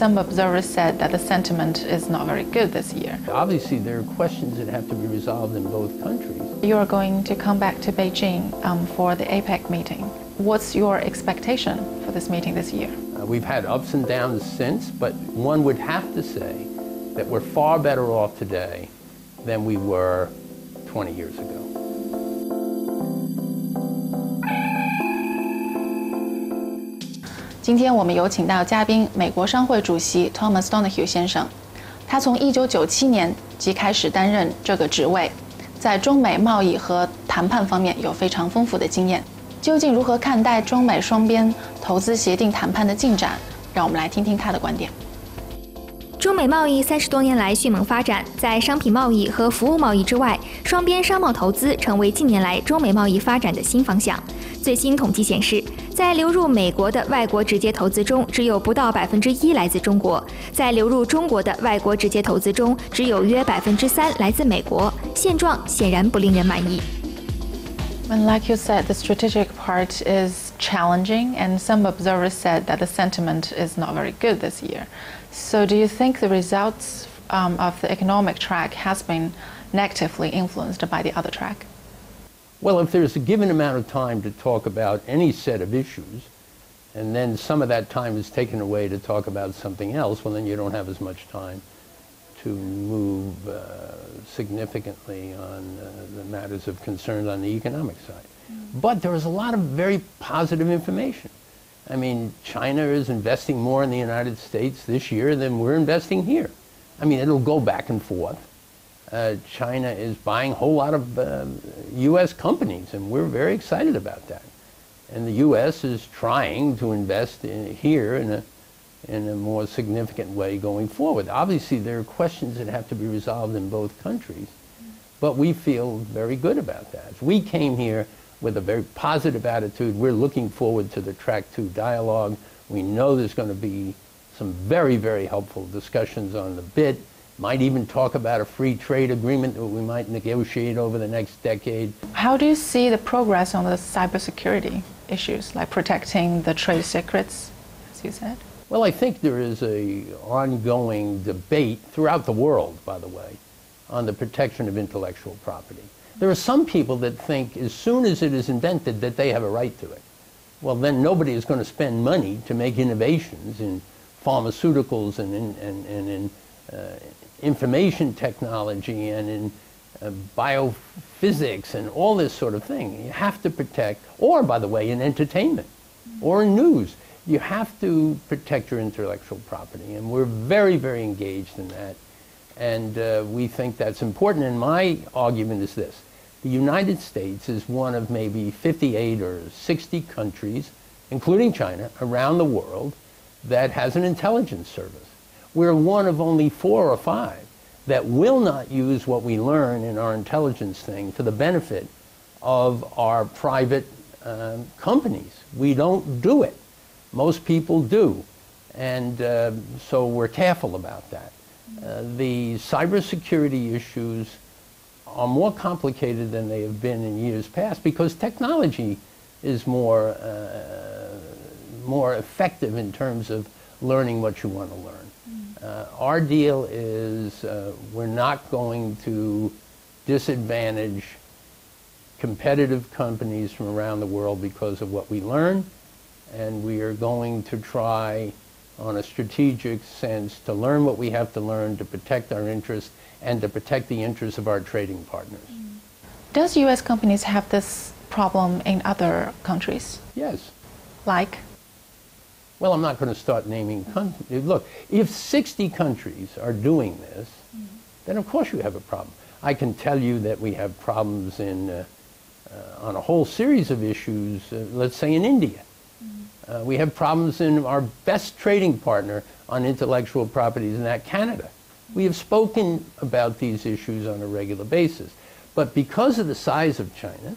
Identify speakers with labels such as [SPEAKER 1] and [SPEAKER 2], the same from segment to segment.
[SPEAKER 1] some observers said that the sentiment is not very good this year.
[SPEAKER 2] Obviously, there are questions that have to be resolved in both countries.
[SPEAKER 1] You are going to come back to Beijing um, for the APEC meeting. What's your expectation for this meeting this year?
[SPEAKER 2] Uh, we've had ups and downs since, but one would have to say that we're far better off today than we were 20 years ago.
[SPEAKER 1] 今天我们有请到嘉宾，美国商会主席 Thomas Donahue 先生。他从1997年即开始担任这个职位，在中美贸易和谈判方面有非常丰富的经验。究竟如何看待中美双边投资协定谈判的进展？让我们来听听他的观点。
[SPEAKER 3] 中美贸易三十多年来迅猛发展，在商品贸易和服务贸易之外，双边商贸投资成为近年来中美贸易发展的新方向。最新统计显示，在流入美国的外国直接投资中，只有不到百分之一来自中国；在流入中国的外国直接投资中，只有约百分之三来自美国。现状显然不令人满意。
[SPEAKER 1] And like you said, the strategic part is challenging, and some observers said that the sentiment is not very good this year. So, do you think the results um, of the economic track has been negatively influenced by the other track?
[SPEAKER 2] Well, if there's a given amount of time to talk about any set of issues, and then some of that time is taken away to talk about something else, well, then you don't have as much time to move uh, significantly on uh, the matters of concern on the economic side. Mm. But there is a lot of very positive information. I mean, China is investing more in the United States this year than we're investing here. I mean, it'll go back and forth. Uh, China is buying a whole lot of uh, U.S. companies, and we're very excited about that. And the U.S. is trying to invest in, here in a in a more significant way going forward. Obviously, there are questions that have to be resolved in both countries, but we feel very good about that. We came here with a very positive attitude. We're looking forward to the Track 2 dialogue. We know there's going to be some very, very helpful discussions on the BIT. Might even talk about a free trade agreement that we might negotiate over the next decade.
[SPEAKER 1] How do you see the progress on the cybersecurity issues, like protecting the trade secrets, as you said?
[SPEAKER 2] Well, I think there is a ongoing debate throughout the world, by the way, on the protection of intellectual property. There are some people that think as soon as it is invented that they have a right to it. Well, then nobody is going to spend money to make innovations in pharmaceuticals and in, and, and in uh, information technology and in uh, biophysics and all this sort of thing. You have to protect, or by the way, in entertainment or in news you have to protect your intellectual property, and we're very, very engaged in that. And uh, we think that's important. And my argument is this the United States is one of maybe 58 or 60 countries, including China, around the world that has an intelligence service. We're one of only four or five that will not use what we learn in our intelligence thing to the benefit of our private um, companies. We don't do it. Most people do. And uh, so we're careful about that. Uh, the cybersecurity issues are more complicated than they have been in years past because technology is more, uh, more effective in terms of learning what you want to learn. Uh, our deal is uh, we're not going to disadvantage competitive companies from around the world because of what we learn and we are going to try on a strategic sense to learn what we have to learn to protect our interests and to protect the interests of our trading partners.
[SPEAKER 1] Does U.S. companies have this problem in other countries?
[SPEAKER 2] Yes.
[SPEAKER 1] Like?
[SPEAKER 2] Well, I'm not going to start naming countries. Look, if 60 countries are doing this, mm. then of course you have a problem. I can tell you that we have problems in, uh, uh, on a whole series of issues, uh, let's say in India. Uh, we have problems in our best trading partner on intellectual properties in that Canada. We have spoken about these issues on a regular basis. But because of the size of China,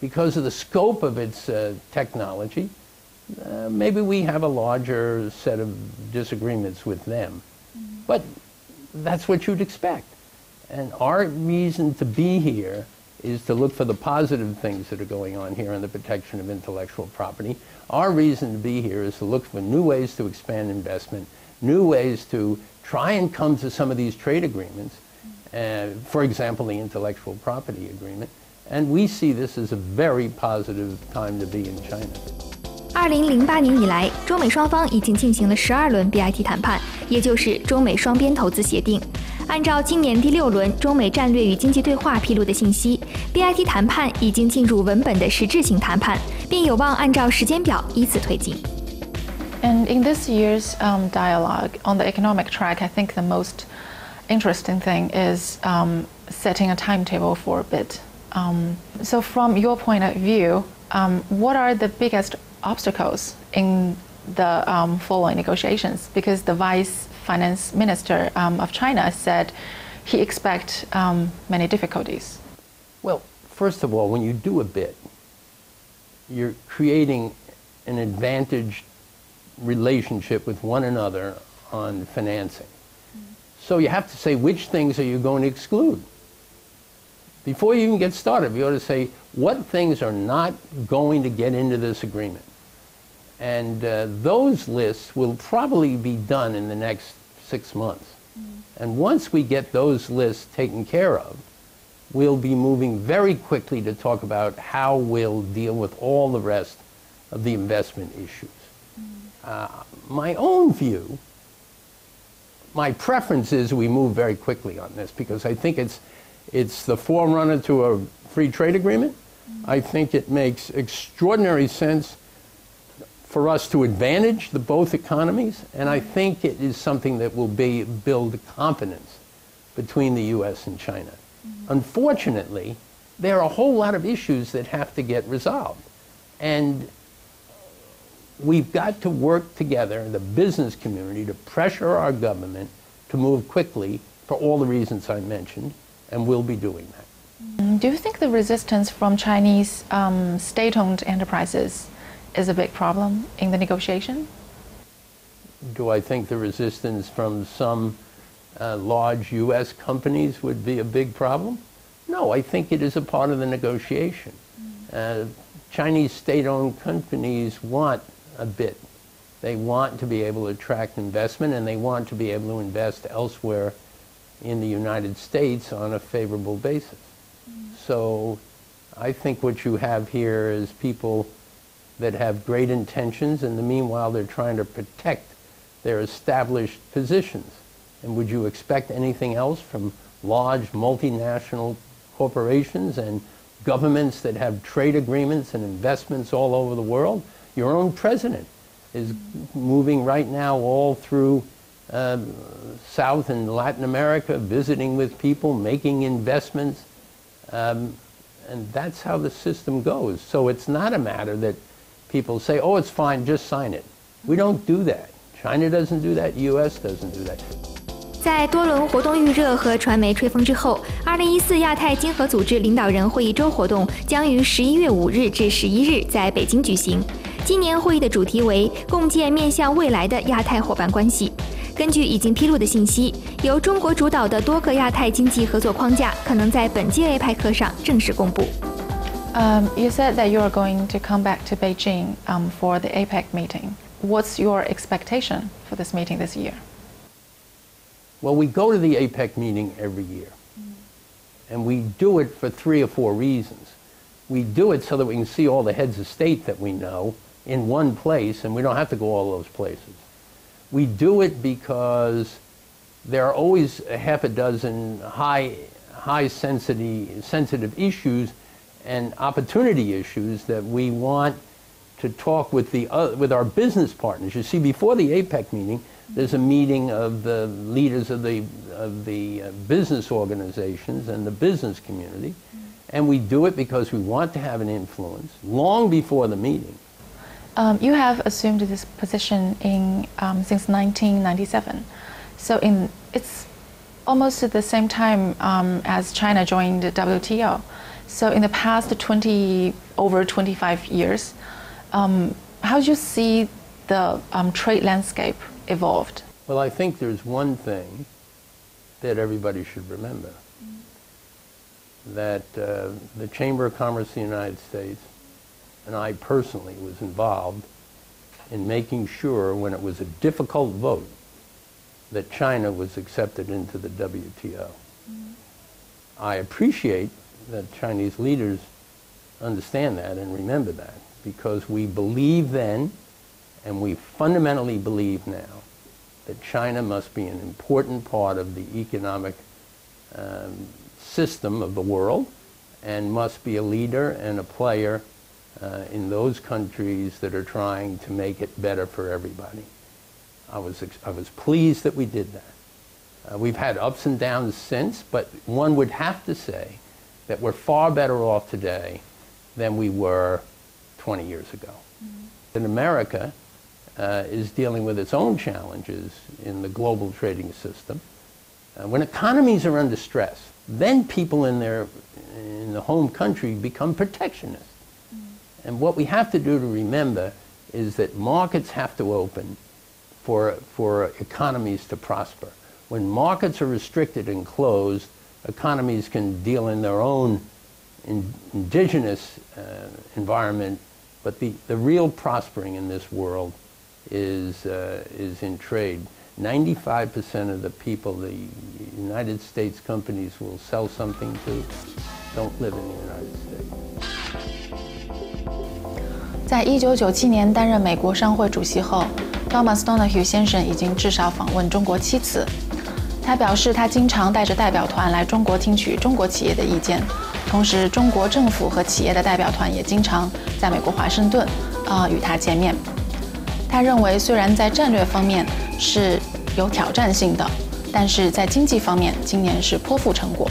[SPEAKER 2] because of the scope of its uh, technology, uh, maybe we have a larger set of disagreements with them. Mm-hmm. But that's what you'd expect. And our reason to be here is to look for the positive things that are going on here in the protection of intellectual property. Our reason to be here is to look for new ways to expand investment, new ways to try and come to some of these trade agreements, uh, for example, the intellectual property agreement. And we see this as a very positive time to be in China.
[SPEAKER 3] 二零零八年以来，中美双方已经进行了十二轮 BIT 谈判，也就是中美双边投资协定。按照今年第六轮中美战略与经济对话披露的信息，BIT 谈判已经进入文本的实质性谈判，并有望按照时间表依次推进。
[SPEAKER 1] And in this year's um, dialogue on the economic track, I think the most interesting thing is um, setting a timetable for a BIT. Um, so, from your point of view, um, what are the biggest obstacles in the um, following negotiations? Because the vice finance minister um, of China said he expects many difficulties.
[SPEAKER 2] Well, first of all, when you do a BIT, you're creating an advantage relationship with one another on financing. So you have to say which things are you going to exclude. Before you even get started, you ought to say what things are not going to get into this agreement. And uh, those lists will probably be done in the next six months. Mm-hmm. And once we get those lists taken care of, we'll be moving very quickly to talk about how we'll deal with all the rest of the investment issues. Uh, my own view, my preference is we move very quickly on this because I think it's, it's the forerunner to a free trade agreement. Mm-hmm. I think it makes extraordinary sense for us to advantage the both economies, and I think it is something that will be, build confidence between the U.S. and China. Mm-hmm. Unfortunately, there are a whole lot of issues that have to get resolved. And we've got to work together, the business community, to pressure our government to move quickly for all the reasons I mentioned, and we'll be doing that.
[SPEAKER 1] Mm, do you think the resistance from Chinese um, state owned enterprises is a big problem in the negotiation?
[SPEAKER 2] Do I think the resistance from some uh, large U.S. companies would be a big problem? No, I think it is a part of the negotiation. Mm. Uh, Chinese state owned companies want a BIT. They want to be able to attract investment and they want to be able to invest elsewhere in the United States on a favorable basis. Mm. So I think what you have here is people that have great intentions and the meanwhile they're trying to protect their established positions. And would you expect anything else from large multinational corporations and governments that have trade agreements and investments all over the world? Your own president is moving right now all through uh, South and Latin America, visiting with people, making investments. Um, and that's how the system goes. So it's not a matter that people say, oh, it's fine, just sign it. We don't do that. China doesn't do that, US doesn't do that.
[SPEAKER 3] 在多轮活动预热和传媒吹风之后，二零一四亚太经合组织领导人会议周活动将于十一月五日至十一日在北京举行。今年会议的主题为“共建面向未来的亚太伙伴关系”。根据已经披露的信息，由中国主导的多个亚太经济合作框架可能在本届 APEC 上正式公布。
[SPEAKER 1] Um, you said that you are going to come back to Beijing um, for the APEC meeting. What's your expectation for this meeting this year?
[SPEAKER 2] Well, we go to the APEC meeting every year. And we do it for three or four reasons. We do it so that we can see all the heads of state that we know in one place, and we don't have to go all those places. We do it because there are always a half a dozen high, high sensitive, sensitive issues and opportunity issues that we want to talk with, the, uh, with our business partners. You see, before the APEC meeting, there's a meeting of the leaders of the, of the uh, business organizations and the business community. And we do it because we want to have an influence long before the meeting.
[SPEAKER 1] Um, you have assumed this position in, um, since 1997. So in, it's almost at the same time um, as China joined WTO. So in the past 20, over 25 years, um, how do you see the um, trade landscape evolved?
[SPEAKER 2] Well, I think there's one thing that everybody should remember. that uh, the Chamber of Commerce of the United States and I personally was involved in making sure when it was a difficult vote that China was accepted into the WTO. Mm-hmm. I appreciate that Chinese leaders understand that and remember that because we believe then and we fundamentally believe now that China must be an important part of the economic um, system of the world and must be a leader and a player uh, in those countries that are trying to make it better for everybody. I was, I was pleased that we did that. Uh, we've had ups and downs since, but one would have to say that we're far better off today than we were 20 years ago. Mm-hmm. And America uh, is dealing with its own challenges in the global trading system. Uh, when economies are under stress, then people in their in the home country become protectionist. Mm-hmm. And what we have to do to remember is that markets have to open for, for economies to prosper. When markets are restricted and closed, economies can deal in their own in indigenous uh, environment, but the, the real prospering in this world is, uh, is in trade. 95% of the people the United States companies will sell something to don't live in the United States.
[SPEAKER 1] 在一九九七年担任美国商会主席后，Thomas Donohue 先生已经至少访问中国七次。他表示，他经常带着代表团来中国听取中国企业的意见，同时中国政府和企业的代表团也经常在美国华盛顿啊与他见面。他认为，虽然在战略方面是有挑战性的，但是在经济方面，今年是颇富成果。